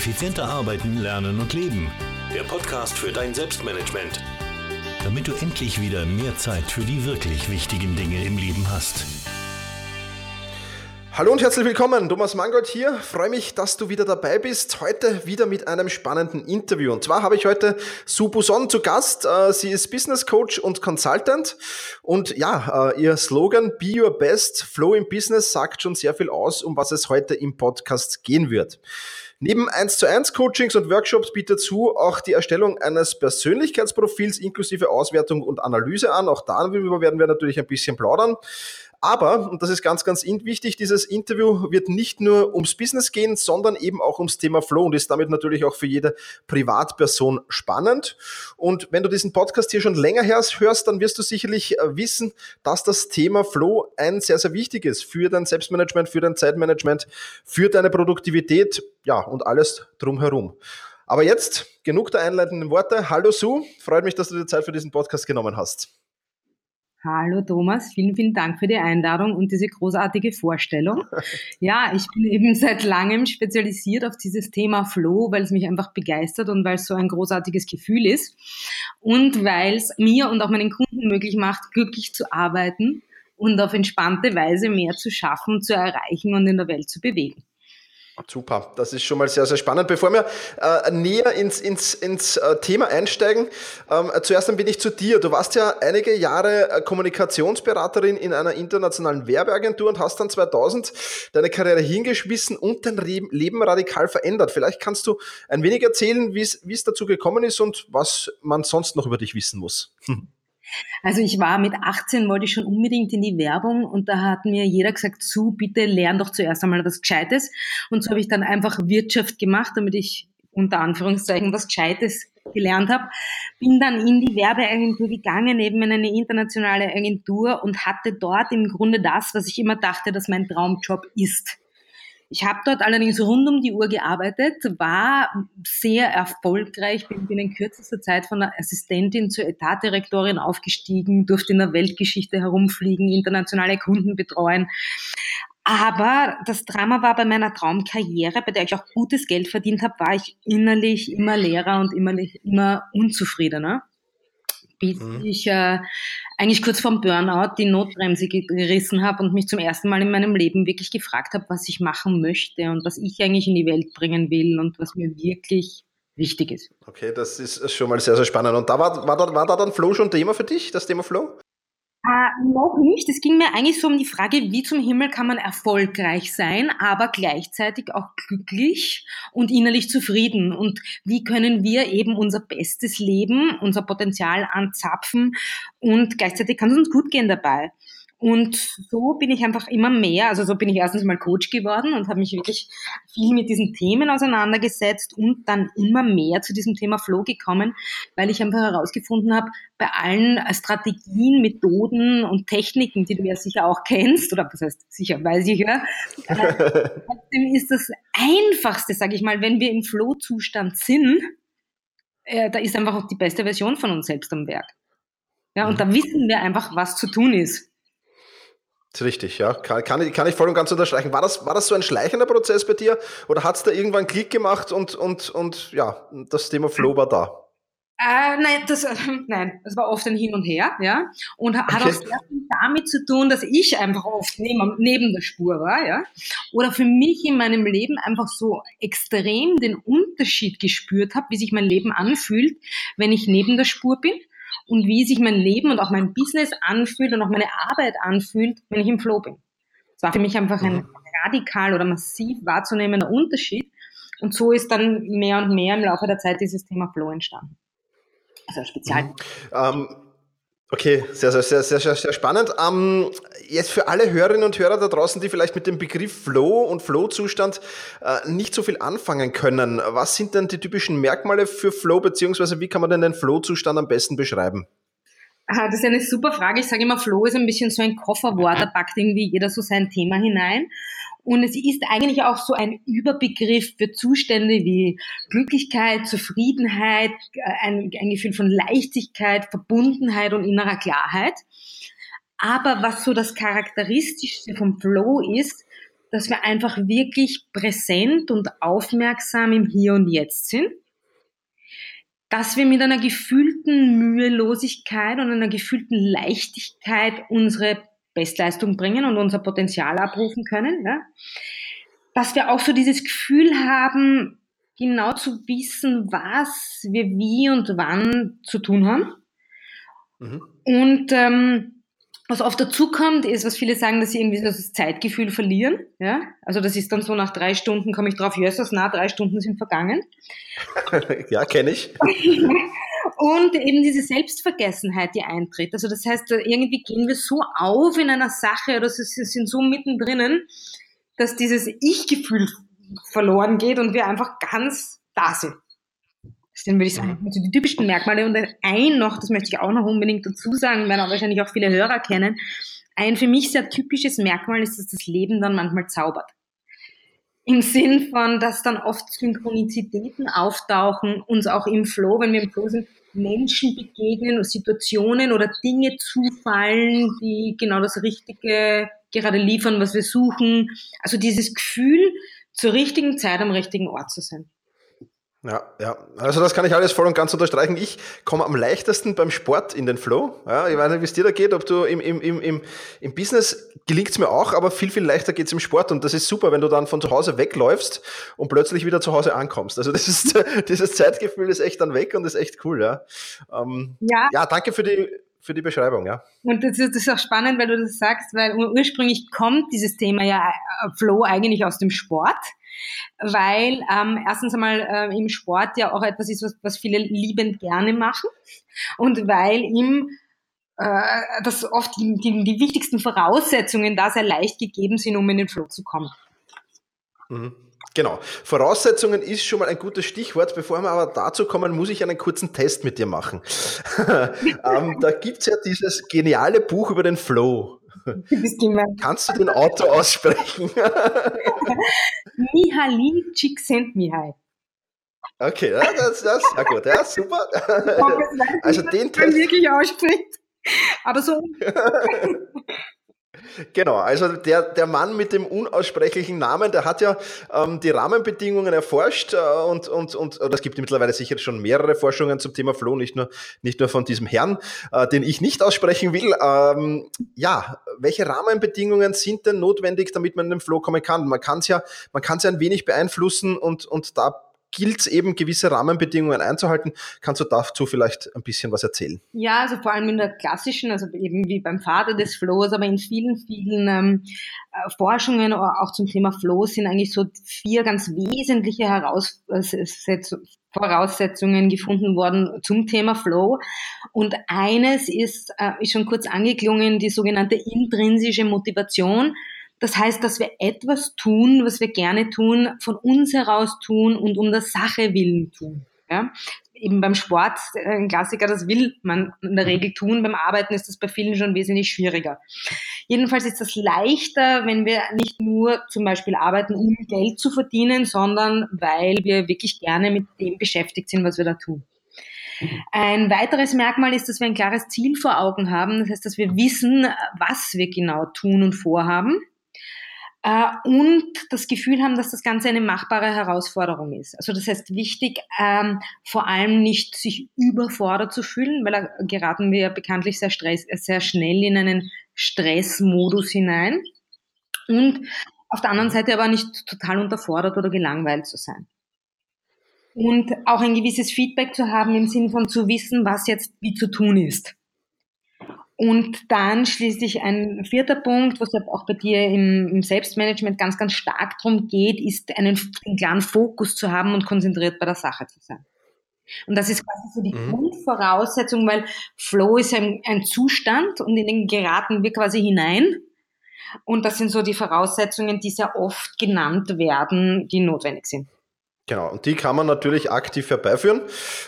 Effizienter arbeiten, lernen und leben. Der Podcast für dein Selbstmanagement. Damit du endlich wieder mehr Zeit für die wirklich wichtigen Dinge im Leben hast. Hallo und herzlich willkommen, Thomas Mangold hier. Freue mich, dass du wieder dabei bist. Heute wieder mit einem spannenden Interview. Und zwar habe ich heute Sue Buson zu Gast. Äh, sie ist Business Coach und Consultant. Und ja, äh, ihr Slogan Be Your Best, Flow in Business sagt schon sehr viel aus, um was es heute im Podcast gehen wird. Neben 1 zu 1 Coachings und Workshops bietet zu auch die Erstellung eines Persönlichkeitsprofils inklusive Auswertung und Analyse an. Auch darüber werden wir natürlich ein bisschen plaudern. Aber, und das ist ganz, ganz wichtig, dieses Interview wird nicht nur ums Business gehen, sondern eben auch ums Thema Flow und ist damit natürlich auch für jede Privatperson spannend. Und wenn du diesen Podcast hier schon länger hörst, dann wirst du sicherlich äh, wissen, dass das Thema Flow ein sehr, sehr wichtiges für dein Selbstmanagement, für dein Zeitmanagement, für deine Produktivität, ja, und alles drumherum. Aber jetzt genug der einleitenden Worte. Hallo Sue, freut mich, dass du dir Zeit für diesen Podcast genommen hast. Hallo Thomas, vielen, vielen Dank für die Einladung und diese großartige Vorstellung. Ja, ich bin eben seit langem spezialisiert auf dieses Thema Flow, weil es mich einfach begeistert und weil es so ein großartiges Gefühl ist und weil es mir und auch meinen Kunden möglich macht, glücklich zu arbeiten und auf entspannte Weise mehr zu schaffen, zu erreichen und in der Welt zu bewegen. Super, das ist schon mal sehr, sehr spannend. Bevor wir äh, näher ins, ins, ins äh, Thema einsteigen, ähm, zuerst ein wenig zu dir. Du warst ja einige Jahre äh, Kommunikationsberaterin in einer internationalen Werbeagentur und hast dann 2000 deine Karriere hingeschmissen und dein Leben radikal verändert. Vielleicht kannst du ein wenig erzählen, wie es dazu gekommen ist und was man sonst noch über dich wissen muss. Also ich war mit 18, wollte ich schon unbedingt in die Werbung und da hat mir jeder gesagt, zu, bitte lern doch zuerst einmal was Gescheites. Und so habe ich dann einfach Wirtschaft gemacht, damit ich unter Anführungszeichen was Gescheites gelernt habe. Bin dann in die Werbeagentur gegangen, eben in eine internationale Agentur und hatte dort im Grunde das, was ich immer dachte, dass mein Traumjob ist. Ich habe dort allerdings rund um die Uhr gearbeitet, war sehr erfolgreich, bin in kürzester Zeit von der Assistentin zur Etatdirektorin aufgestiegen, durfte in der Weltgeschichte herumfliegen, internationale Kunden betreuen. Aber das Drama war bei meiner Traumkarriere, bei der ich auch gutes Geld verdient habe, war ich innerlich immer leerer und immer, immer unzufriedener bis mhm. ich äh, eigentlich kurz vorm Burnout die Notbremse gerissen habe und mich zum ersten Mal in meinem Leben wirklich gefragt habe, was ich machen möchte und was ich eigentlich in die Welt bringen will und was mir wirklich wichtig ist. Okay, das ist schon mal sehr, sehr spannend. Und da war, war, da, war da dann Flow schon Thema für dich, das Thema Flow? Äh, noch nicht. Es ging mir eigentlich so um die Frage, wie zum Himmel kann man erfolgreich sein, aber gleichzeitig auch glücklich und innerlich zufrieden. Und wie können wir eben unser bestes Leben, unser Potenzial anzapfen und gleichzeitig kann es uns gut gehen dabei. Und so bin ich einfach immer mehr, also so bin ich erstens mal Coach geworden und habe mich wirklich viel mit diesen Themen auseinandergesetzt und dann immer mehr zu diesem Thema Flow gekommen, weil ich einfach herausgefunden habe, bei allen Strategien, Methoden und Techniken, die du ja sicher auch kennst, oder was heißt sicher, weiß ich ja, trotzdem ist das Einfachste, sage ich mal, wenn wir im Flow-Zustand sind, äh, da ist einfach auch die beste Version von uns selbst am Werk. Ja, und da mhm. wissen wir einfach, was zu tun ist. Das ist richtig, ja. Kann, kann, ich, kann ich voll und ganz unterstreichen. War das, war das so ein schleichender Prozess bei dir oder hat es da irgendwann Klick gemacht und, und, und ja, das Thema Flow war da? Äh, nein, das, äh, nein, das war oft ein Hin und Her, ja. Und hat okay. auch sehr viel damit zu tun, dass ich einfach oft neben, neben der Spur war, ja. Oder für mich in meinem Leben einfach so extrem den Unterschied gespürt habe, wie sich mein Leben anfühlt, wenn ich neben der Spur bin und wie sich mein Leben und auch mein Business anfühlt und auch meine Arbeit anfühlt, wenn ich im Flow bin. Es war für mich einfach ein mhm. radikal oder massiv wahrzunehmender Unterschied. Und so ist dann mehr und mehr im Laufe der Zeit dieses Thema Flow entstanden. Also Spezial. Mhm. Ähm, Okay, sehr, sehr, sehr, sehr, sehr spannend. Ähm, jetzt für alle Hörerinnen und Hörer da draußen, die vielleicht mit dem Begriff Flow und Flow-Zustand äh, nicht so viel anfangen können. Was sind denn die typischen Merkmale für Flow, beziehungsweise wie kann man denn den Flow-Zustand am besten beschreiben? Aha, das ist eine super Frage. Ich sage immer, Flow ist ein bisschen so ein Kofferwort, da packt irgendwie jeder so sein Thema hinein. Und es ist eigentlich auch so ein Überbegriff für Zustände wie Glücklichkeit, Zufriedenheit, ein, ein Gefühl von Leichtigkeit, Verbundenheit und innerer Klarheit. Aber was so das Charakteristischste vom Flow ist, dass wir einfach wirklich präsent und aufmerksam im Hier und Jetzt sind. Dass wir mit einer gefühlten Mühelosigkeit und einer gefühlten Leichtigkeit unsere Bestleistung bringen und unser Potenzial abrufen können. Ja? Dass wir auch so dieses Gefühl haben, genau zu wissen, was wir wie und wann zu tun haben. Mhm. Und ähm, was oft dazu kommt, ist, was viele sagen, dass sie irgendwie das Zeitgefühl verlieren. Ja? Also das ist dann so, nach drei Stunden komme ich drauf, jösses, na, drei Stunden sind vergangen. ja, kenne ich. Und eben diese Selbstvergessenheit, die eintritt. Also das heißt, irgendwie gehen wir so auf in einer Sache oder sind so mittendrin, dass dieses Ich-Gefühl verloren geht und wir einfach ganz da sind. Das sind, würde ich sagen, also die typischen Merkmale. Und ein noch, das möchte ich auch noch unbedingt dazu sagen, werden auch wahrscheinlich auch viele Hörer kennen. Ein für mich sehr typisches Merkmal ist, dass das Leben dann manchmal zaubert. Im Sinn von, dass dann oft Synchronizitäten auftauchen, uns auch im Flow, wenn wir im Flow sind, Menschen begegnen, Situationen oder Dinge zufallen, die genau das Richtige gerade liefern, was wir suchen. Also dieses Gefühl, zur richtigen Zeit am richtigen Ort zu sein. Ja, ja. Also das kann ich alles voll und ganz unterstreichen. Ich komme am leichtesten beim Sport in den Flow. Ja, ich weiß nicht, wie es dir da geht, ob du im, im, im, im, Business gelingt es mir auch, aber viel, viel leichter geht es im Sport. Und das ist super, wenn du dann von zu Hause wegläufst und plötzlich wieder zu Hause ankommst. Also das ist, dieses Zeitgefühl ist echt dann weg und ist echt cool, ja. Ähm, ja. ja, danke für die, für die Beschreibung, ja. Und das ist, das ist auch spannend, weil du das sagst, weil ursprünglich kommt dieses Thema ja äh, Flow eigentlich aus dem Sport weil ähm, erstens einmal äh, im Sport ja auch etwas ist, was, was viele liebend gerne machen und weil ihm äh, dass oft die, die, die wichtigsten Voraussetzungen da sehr leicht gegeben sind, um in den Flow zu kommen. Mhm. Genau. Voraussetzungen ist schon mal ein gutes Stichwort. Bevor wir aber dazu kommen, muss ich einen kurzen Test mit dir machen. ähm, da gibt's ja dieses geniale Buch über den Flow. Kannst du den Autor aussprechen? Mihaly Csikszentmihalyi. Okay, ja, das, das, ja gut, ja, super. also den Test. wirklich ausspricht. Aber so. Genau, also der, der Mann mit dem unaussprechlichen Namen, der hat ja ähm, die Rahmenbedingungen erforscht äh, und, und, und oder es gibt mittlerweile sicher schon mehrere Forschungen zum Thema Flow, nicht nur, nicht nur von diesem Herrn, äh, den ich nicht aussprechen will. Ähm, ja, welche Rahmenbedingungen sind denn notwendig, damit man in den Flow kommen kann? Man kann es ja, man kann ja ein wenig beeinflussen und, und da gilt es eben, gewisse Rahmenbedingungen einzuhalten. Kannst du dazu vielleicht ein bisschen was erzählen? Ja, also vor allem in der klassischen, also eben wie beim Vater des Flows, aber in vielen, vielen ähm, äh, Forschungen auch zum Thema Flow sind eigentlich so vier ganz wesentliche Heraussetzungen Voraussetzungen gefunden worden zum Thema Flow. Und eines ist, äh, ist schon kurz angeklungen, die sogenannte intrinsische Motivation. Das heißt, dass wir etwas tun, was wir gerne tun, von uns heraus tun und um der Sache willen tun. Ja? Eben beim Sport, ein Klassiker, das will man in der Regel tun. Beim Arbeiten ist das bei vielen schon wesentlich schwieriger. Jedenfalls ist das leichter, wenn wir nicht nur zum Beispiel arbeiten, um Geld zu verdienen, sondern weil wir wirklich gerne mit dem beschäftigt sind, was wir da tun. Ein weiteres Merkmal ist, dass wir ein klares Ziel vor Augen haben. Das heißt, dass wir wissen, was wir genau tun und vorhaben äh, und das Gefühl haben, dass das Ganze eine machbare Herausforderung ist. Also das heißt wichtig, ähm, vor allem nicht sich überfordert zu fühlen, weil da geraten wir ja bekanntlich sehr, stress, sehr schnell in einen Stressmodus hinein. Und auf der anderen Seite aber nicht total unterfordert oder gelangweilt zu sein. Und auch ein gewisses Feedback zu haben im Sinn von zu wissen, was jetzt wie zu tun ist. Und dann schließlich ein vierter Punkt, was auch bei dir im, im Selbstmanagement ganz, ganz stark darum geht, ist einen, einen, klaren Fokus zu haben und konzentriert bei der Sache zu sein. Und das ist quasi so die mhm. Grundvoraussetzung, weil Flow ist ein, ein Zustand und in den geraten wir quasi hinein. Und das sind so die Voraussetzungen, die sehr oft genannt werden, die notwendig sind. Genau, und die kann man natürlich aktiv herbeiführen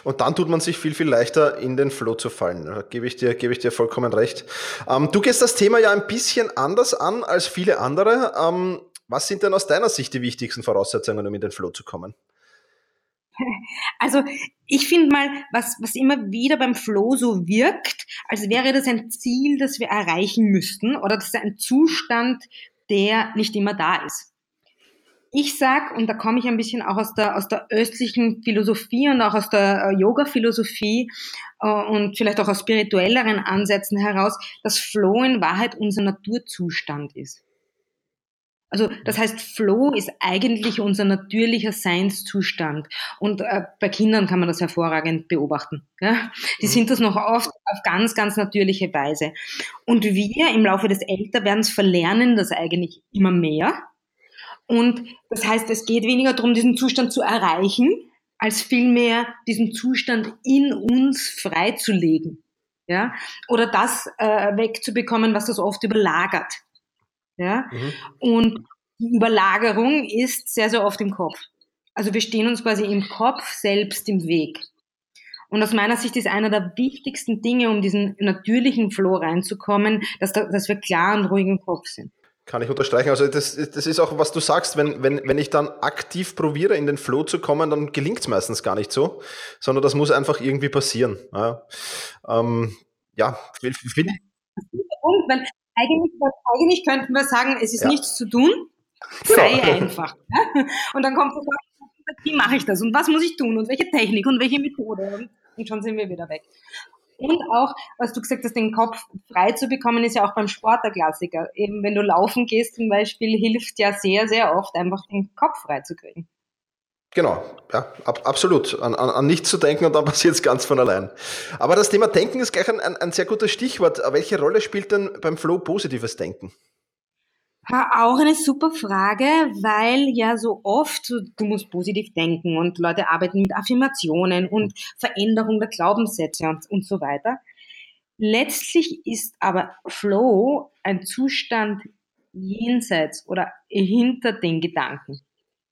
und dann tut man sich viel, viel leichter in den Flow zu fallen. Da gebe ich dir, gebe ich dir vollkommen recht. Ähm, du gehst das Thema ja ein bisschen anders an als viele andere. Ähm, was sind denn aus deiner Sicht die wichtigsten Voraussetzungen, um in den Flow zu kommen? Also ich finde mal, was, was immer wieder beim Flow so wirkt, als wäre das ein Ziel, das wir erreichen müssten oder das ist ein Zustand, der nicht immer da ist. Ich sag, und da komme ich ein bisschen auch aus der, aus der östlichen Philosophie und auch aus der äh, Yoga-Philosophie äh, und vielleicht auch aus spirituelleren Ansätzen heraus, dass Flow in Wahrheit unser Naturzustand ist. Also das heißt, Flow ist eigentlich unser natürlicher Seinszustand. Und äh, bei Kindern kann man das hervorragend beobachten. Ja? Die mhm. sind das noch oft auf ganz, ganz natürliche Weise. Und wir im Laufe des Älterwerdens verlernen das eigentlich immer mehr. Und das heißt, es geht weniger darum, diesen Zustand zu erreichen, als vielmehr diesen Zustand in uns freizulegen. Ja? Oder das äh, wegzubekommen, was das oft überlagert. Ja? Mhm. Und die Überlagerung ist sehr, sehr oft im Kopf. Also wir stehen uns quasi im Kopf selbst im Weg. Und aus meiner Sicht ist einer der wichtigsten Dinge, um diesen natürlichen Flow reinzukommen, dass, da, dass wir klar und ruhig im Kopf sind. Kann ich unterstreichen. Also das, das ist auch, was du sagst, wenn, wenn, wenn ich dann aktiv probiere, in den Flow zu kommen, dann gelingt es meistens gar nicht so, sondern das muss einfach irgendwie passieren. Ja, ähm, ja finde ich. Weil eigentlich, eigentlich könnten wir sagen, es ist ja. nichts zu tun, genau. sei genau. einfach. Und dann kommt die wie mache ich das und was muss ich tun und welche Technik und welche Methode und schon sind wir wieder weg. Und auch, was du gesagt hast, den Kopf frei zu bekommen, ist ja auch beim Sport der Klassiker. Eben wenn du laufen gehst zum Beispiel, hilft ja sehr, sehr oft einfach den Kopf frei zu kriegen. Genau, ja, ab, absolut. An, an, an nichts zu denken und dann passiert es ganz von allein. Aber das Thema Denken ist gleich ein, ein, ein sehr gutes Stichwort. Welche Rolle spielt denn beim Flow positives Denken? Auch eine super Frage, weil ja so oft, du musst positiv denken und Leute arbeiten mit Affirmationen und Veränderung der Glaubenssätze und, und so weiter. Letztlich ist aber Flow ein Zustand jenseits oder hinter den Gedanken.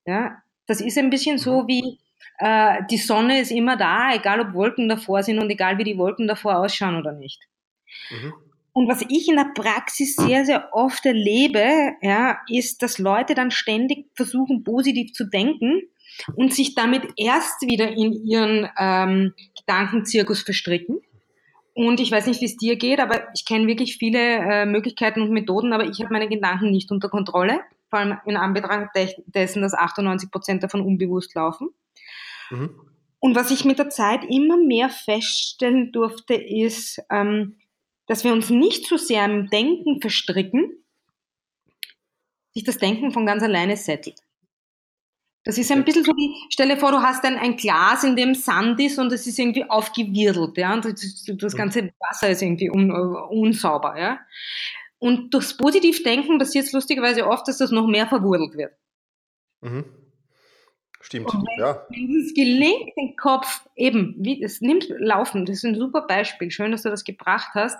Ja, das ist ein bisschen so mhm. wie äh, die Sonne ist immer da, egal ob Wolken davor sind und egal wie die Wolken davor ausschauen oder nicht. Mhm. Und was ich in der Praxis sehr, sehr oft erlebe, ja, ist, dass Leute dann ständig versuchen, positiv zu denken und sich damit erst wieder in ihren ähm, Gedankenzirkus verstricken. Und ich weiß nicht, wie es dir geht, aber ich kenne wirklich viele äh, Möglichkeiten und Methoden, aber ich habe meine Gedanken nicht unter Kontrolle vor allem in Anbetracht dessen, dass 98 Prozent davon unbewusst laufen. Mhm. Und was ich mit der Zeit immer mehr feststellen durfte, ist, ähm, dass wir uns nicht so sehr im Denken verstricken, sich das Denken von ganz alleine settelt. Das ist ein bisschen so wie, stell dir vor, du hast ein, ein Glas, in dem Sand ist und es ist irgendwie aufgewirbelt, ja, und das, das ganze Wasser ist irgendwie un, unsauber, ja. Und durchs Positivdenken passiert es lustigerweise oft, dass das noch mehr verwurdelt wird. Mhm. Stimmt, wenn, ja. Wenn es gelingt, den Kopf eben, wie, es nimmt Laufen, das ist ein super Beispiel, schön, dass du das gebracht hast.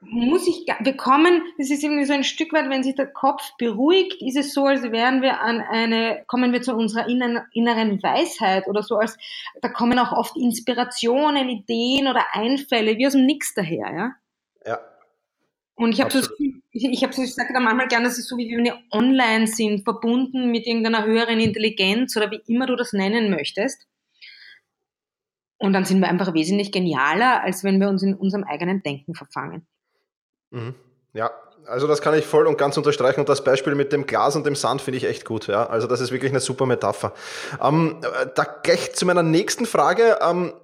Muss ich, wir kommen, das ist irgendwie so ein Stück weit, wenn sich der Kopf beruhigt, ist es so, als wären wir an eine, kommen wir zu unserer inneren Weisheit oder so, als, da kommen auch oft Inspirationen, Ideen oder Einfälle, wie aus dem Nix daher, ja. Ja, und ich habe so, ich, habe so, ich sage da manchmal gerne, es so wie wenn wir online sind, verbunden mit irgendeiner höheren Intelligenz oder wie immer du das nennen möchtest. Und dann sind wir einfach wesentlich genialer, als wenn wir uns in unserem eigenen Denken verfangen. Mhm. Ja, also das kann ich voll und ganz unterstreichen und das Beispiel mit dem Glas und dem Sand finde ich echt gut. Ja, also das ist wirklich eine super Metapher. Ähm, da gleich zu meiner nächsten Frage. Ähm,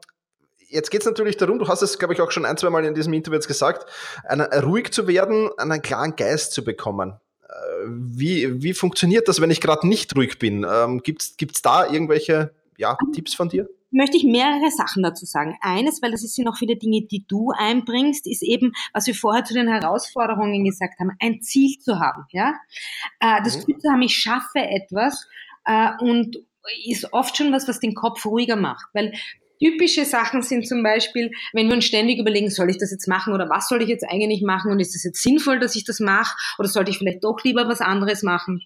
jetzt geht es natürlich darum, du hast es, glaube ich, auch schon ein, zwei Mal in diesem Interview jetzt gesagt, eine, ruhig zu werden, einen klaren Geist zu bekommen. Äh, wie, wie funktioniert das, wenn ich gerade nicht ruhig bin? Ähm, Gibt es da irgendwelche ja, Tipps von dir? möchte ich mehrere Sachen dazu sagen. Eines, weil das sind noch viele Dinge, die du einbringst, ist eben, was wir vorher zu den Herausforderungen gesagt haben, ein Ziel zu haben. Ja, äh, das mhm. Gefühl zu haben, ich schaffe etwas äh, und ist oft schon was, was den Kopf ruhiger macht, weil Typische Sachen sind zum Beispiel, wenn wir uns ständig überlegen, soll ich das jetzt machen oder was soll ich jetzt eigentlich machen und ist es jetzt sinnvoll, dass ich das mache oder sollte ich vielleicht doch lieber was anderes machen?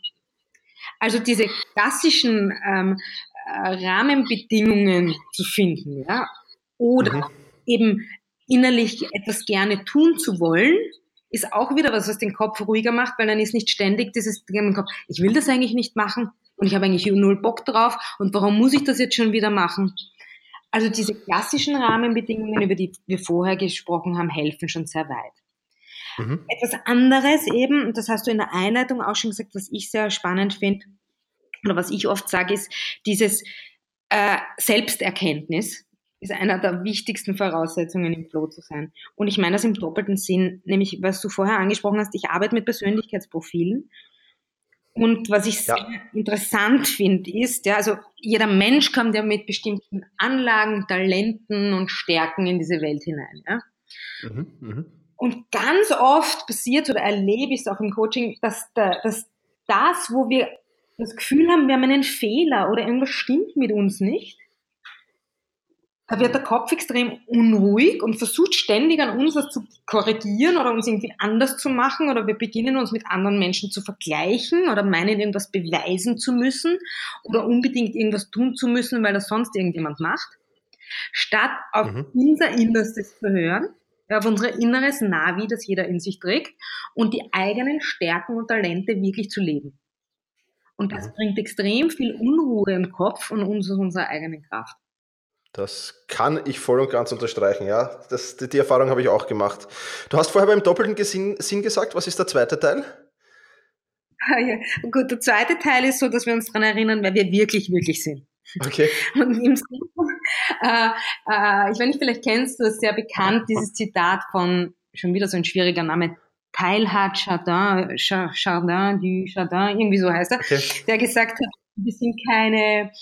Also diese klassischen ähm, äh, Rahmenbedingungen zu finden, ja, oder mhm. eben innerlich etwas gerne tun zu wollen, ist auch wieder was, was den Kopf ruhiger macht, weil dann ist nicht ständig dieses Ding im Kopf, ich will das eigentlich nicht machen und ich habe eigentlich null Bock drauf und warum muss ich das jetzt schon wieder machen? Also diese klassischen Rahmenbedingungen, über die wir vorher gesprochen haben, helfen schon sehr weit. Mhm. Etwas anderes eben, und das hast du in der Einleitung auch schon gesagt, was ich sehr spannend finde, oder was ich oft sage, ist dieses äh, Selbsterkenntnis ist einer der wichtigsten Voraussetzungen, im Flow zu sein. Und ich meine das im doppelten Sinn, nämlich was du vorher angesprochen hast, ich arbeite mit Persönlichkeitsprofilen. Und was ich ja. sehr interessant finde, ist, ja, also jeder Mensch kommt ja mit bestimmten Anlagen, Talenten und Stärken in diese Welt hinein. Ja? Mhm, mh. Und ganz oft passiert oder erlebe ich es auch im Coaching, dass, da, dass das, wo wir das Gefühl haben, wir haben einen Fehler oder irgendwas stimmt mit uns nicht, da wird der Kopf extrem unruhig und versucht ständig an uns was zu korrigieren oder uns irgendwie anders zu machen oder wir beginnen uns mit anderen Menschen zu vergleichen oder meinen irgendwas beweisen zu müssen oder unbedingt irgendwas tun zu müssen, weil das sonst irgendjemand macht, statt auf mhm. unser Innerstes zu hören, auf unser inneres Navi, das jeder in sich trägt und die eigenen Stärken und Talente wirklich zu leben. Und das mhm. bringt extrem viel Unruhe im Kopf und uns aus unserer eigenen Kraft. Das kann ich voll und ganz unterstreichen, ja. Das, die, die Erfahrung habe ich auch gemacht. Du hast vorher beim doppelten Sinn gesagt, was ist der zweite Teil? Ah, ja. Gut, der zweite Teil ist so, dass wir uns daran erinnern, wer wir wirklich, wirklich sind. Okay. Und im Sinne, äh, äh, ich weiß nicht, vielleicht kennst du es sehr bekannt, dieses Zitat von, schon wieder so ein schwieriger Name, Teilhard Chardin, Chardin, du Chardin, irgendwie so heißt er, okay. der gesagt hat, wir sind keine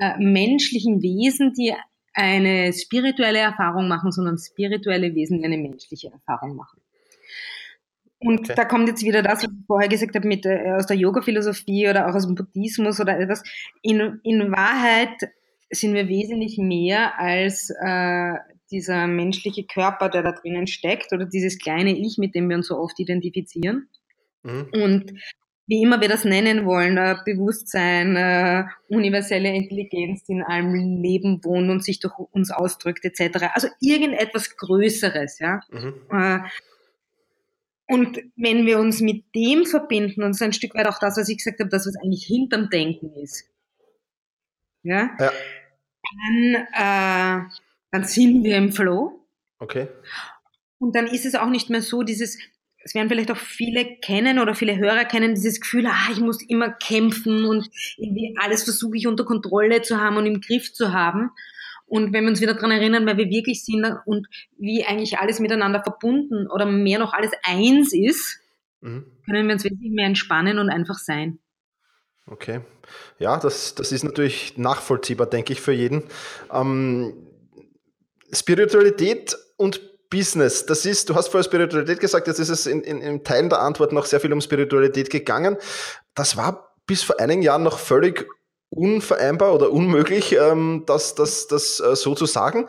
äh, menschlichen Wesen, die eine spirituelle Erfahrung machen, sondern spirituelle Wesen, eine menschliche Erfahrung machen. Und okay. da kommt jetzt wieder das, was ich vorher gesagt habe, mit äh, aus der Yoga-Philosophie oder auch aus dem Buddhismus oder etwas. In, in Wahrheit sind wir wesentlich mehr als äh, dieser menschliche Körper, der da drinnen steckt, oder dieses kleine Ich, mit dem wir uns so oft identifizieren. Mhm. Und wie immer wir das nennen wollen, äh, Bewusstsein, äh, universelle Intelligenz, die in allem Leben wohnt und sich durch uns ausdrückt, etc. Also irgendetwas Größeres, ja. Mhm. Äh, und wenn wir uns mit dem verbinden, und so ein Stück weit auch das, was ich gesagt habe, das, was eigentlich hinterm Denken ist, ja, ja. Dann, äh, dann sind wir im Flow. Okay. Und dann ist es auch nicht mehr so, dieses, es werden vielleicht auch viele kennen oder viele Hörer kennen dieses Gefühl, ah, ich muss immer kämpfen und irgendwie alles versuche ich unter Kontrolle zu haben und im Griff zu haben. Und wenn wir uns wieder daran erinnern, wer wir wirklich sind und wie eigentlich alles miteinander verbunden oder mehr noch alles eins ist, mhm. können wir uns wirklich mehr entspannen und einfach sein. Okay. Ja, das, das ist natürlich nachvollziehbar, denke ich, für jeden. Ähm, Spiritualität und Business. Das ist, du hast vorher Spiritualität gesagt, jetzt ist es in, in, in Teilen der Antwort noch sehr viel um Spiritualität gegangen. Das war bis vor einigen Jahren noch völlig unvereinbar oder unmöglich, ähm, das, das, das äh, so zu sagen.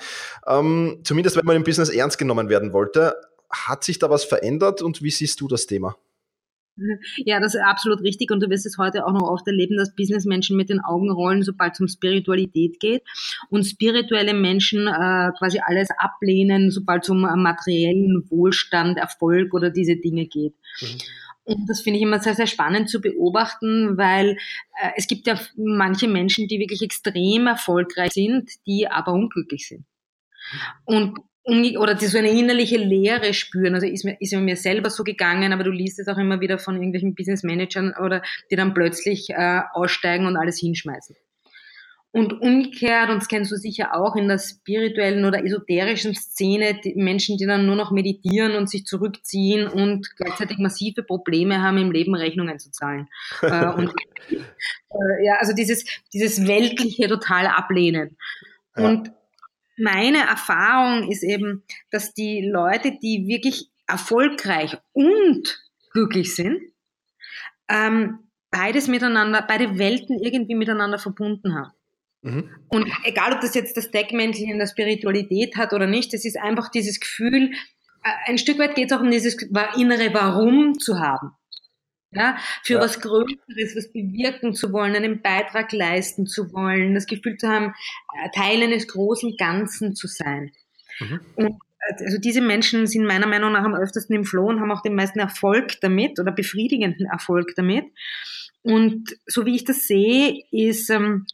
Ähm, zumindest wenn man im Business ernst genommen werden wollte. Hat sich da was verändert und wie siehst du das Thema? Ja, das ist absolut richtig und du wirst es heute auch noch oft erleben, dass Businessmenschen mit den Augen rollen, sobald es um Spiritualität geht und spirituelle Menschen äh, quasi alles ablehnen, sobald es um äh, materiellen Wohlstand, Erfolg oder diese Dinge geht. Mhm. Und das finde ich immer sehr, sehr spannend zu beobachten, weil äh, es gibt ja manche Menschen, die wirklich extrem erfolgreich sind, die aber unglücklich sind. Und oder die so eine innerliche Leere spüren. Also ist mir, ist mir selber so gegangen, aber du liest es auch immer wieder von irgendwelchen Business Managern oder die dann plötzlich äh, aussteigen und alles hinschmeißen. Und umgekehrt, und das kennst du sicher auch in der spirituellen oder esoterischen Szene, die Menschen, die dann nur noch meditieren und sich zurückziehen und gleichzeitig massive Probleme haben, im Leben Rechnungen zu zahlen. äh, und, äh, ja, also dieses, dieses Weltliche total ablehnen. Ja. Und meine Erfahrung ist eben, dass die Leute, die wirklich erfolgreich und glücklich sind, ähm, beides miteinander, beide Welten irgendwie miteinander verbunden haben. Mhm. Und egal, ob das jetzt das Deckmäntel in der Spiritualität hat oder nicht, es ist einfach dieses Gefühl, äh, ein Stück weit geht es auch um dieses innere Warum zu haben ja, für ja. was Größeres, was bewirken zu wollen, einen Beitrag leisten zu wollen, das Gefühl zu haben, äh, Teil eines großen Ganzen zu sein. Mhm. Und äh, also diese Menschen sind meiner Meinung nach am öftesten im Floh und haben auch den meisten Erfolg damit oder befriedigenden Erfolg damit. Und so wie ich das sehe, ist, ähm,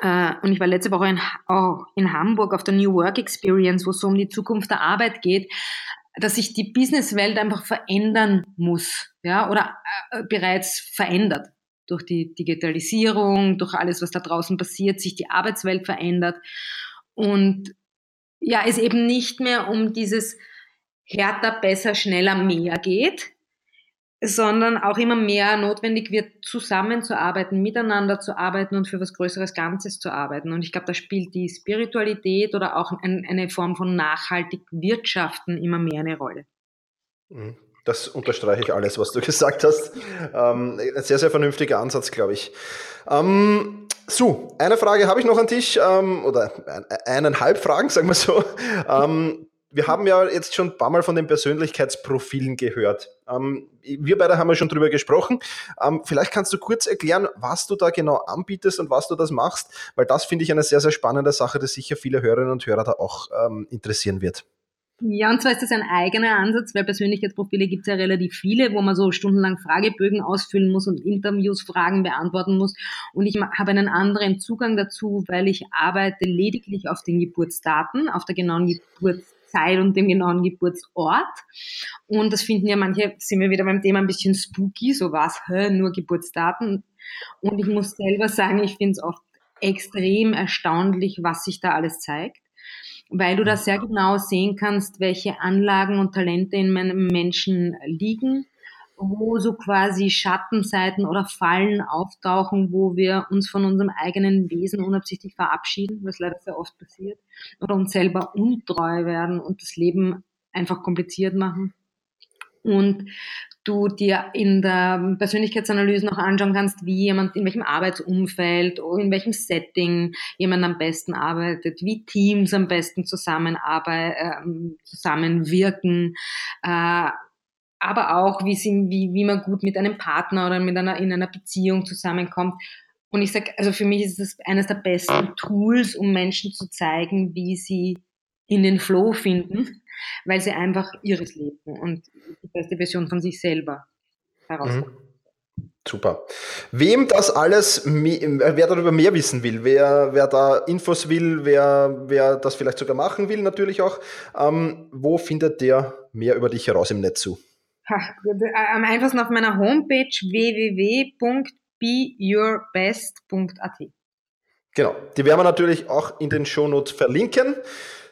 äh, und ich war letzte Woche in, auch in Hamburg auf der New Work Experience, wo es so um die Zukunft der Arbeit geht, dass sich die Businesswelt einfach verändern muss, ja, oder äh, bereits verändert. durch die Digitalisierung, durch alles, was da draußen passiert, sich die Arbeitswelt verändert und ja, es eben nicht mehr um dieses härter, besser, schneller, mehr geht, sondern auch immer mehr notwendig wird, zusammenzuarbeiten, miteinander zu arbeiten und für was Größeres Ganzes zu arbeiten. Und ich glaube, da spielt die Spiritualität oder auch ein, eine Form von nachhaltig Wirtschaften immer mehr eine Rolle. Mhm. Das unterstreiche ich alles, was du gesagt hast. Ähm, ein sehr, sehr vernünftiger Ansatz, glaube ich. Ähm, so, eine Frage habe ich noch an dich, ähm, oder eineinhalb Fragen, sagen wir so. Ähm, wir haben ja jetzt schon ein paar Mal von den Persönlichkeitsprofilen gehört. Ähm, wir beide haben ja schon drüber gesprochen. Ähm, vielleicht kannst du kurz erklären, was du da genau anbietest und was du das machst, weil das finde ich eine sehr, sehr spannende Sache, die sicher viele Hörerinnen und Hörer da auch ähm, interessieren wird. Ja, und zwar ist das ein eigener Ansatz, weil Persönlichkeitsprofile gibt es ja relativ viele, wo man so stundenlang Fragebögen ausfüllen muss und Interviews, Fragen beantworten muss. Und ich habe einen anderen Zugang dazu, weil ich arbeite lediglich auf den Geburtsdaten, auf der genauen Geburtszeit und dem genauen Geburtsort. Und das finden ja manche, sind wir wieder beim Thema ein bisschen spooky, so was, hä, nur Geburtsdaten. Und ich muss selber sagen, ich finde es oft extrem erstaunlich, was sich da alles zeigt weil du da sehr genau sehen kannst, welche Anlagen und Talente in meinem Menschen liegen, wo so quasi Schattenseiten oder Fallen auftauchen, wo wir uns von unserem eigenen Wesen unabsichtlich verabschieden, was leider sehr oft passiert, oder uns selber untreu werden und das Leben einfach kompliziert machen. Und du dir in der Persönlichkeitsanalyse noch anschauen kannst, wie jemand, in welchem Arbeitsumfeld, in welchem Setting jemand am besten arbeitet, wie Teams am besten zusammenarbeiten, äh, zusammenwirken, äh, aber auch, wie, sie, wie, wie man gut mit einem Partner oder mit einer, in einer Beziehung zusammenkommt. Und ich sage, also für mich ist es eines der besten Tools, um Menschen zu zeigen, wie sie in den Flow finden weil sie einfach ihres leben und die beste Version von sich selber herausfinden. Mhm. Super. Wem das alles, wer darüber mehr wissen will, wer, wer da Infos will, wer, wer das vielleicht sogar machen will, natürlich auch, ähm, wo findet der mehr über dich heraus im Netz zu? Am einfachsten auf meiner Homepage www.beyourbest.at. Genau, die werden wir natürlich auch in den Shownotes verlinken.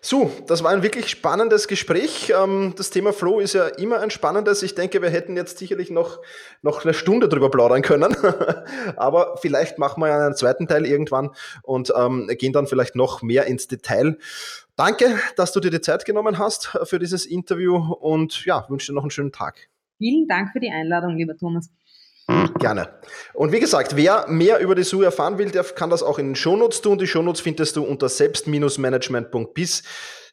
So, das war ein wirklich spannendes Gespräch. Ähm, das Thema Flow ist ja immer ein spannendes. Ich denke, wir hätten jetzt sicherlich noch, noch eine Stunde drüber plaudern können. Aber vielleicht machen wir ja einen zweiten Teil irgendwann und ähm, gehen dann vielleicht noch mehr ins Detail. Danke, dass du dir die Zeit genommen hast für dieses Interview und ja, wünsche dir noch einen schönen Tag. Vielen Dank für die Einladung, lieber Thomas. Gerne. Und wie gesagt, wer mehr über die SU erfahren will, der kann das auch in den Shownotes tun. Die Shownotes findest du unter selbst-management.bis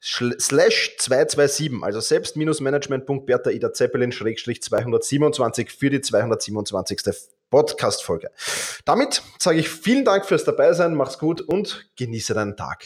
slash 227, also selbst-management.bertha Ida Zeppelin schrägstrich 227 für die 227. Podcast-Folge. Damit sage ich vielen Dank fürs Dabeisein, mach's gut und genieße deinen Tag.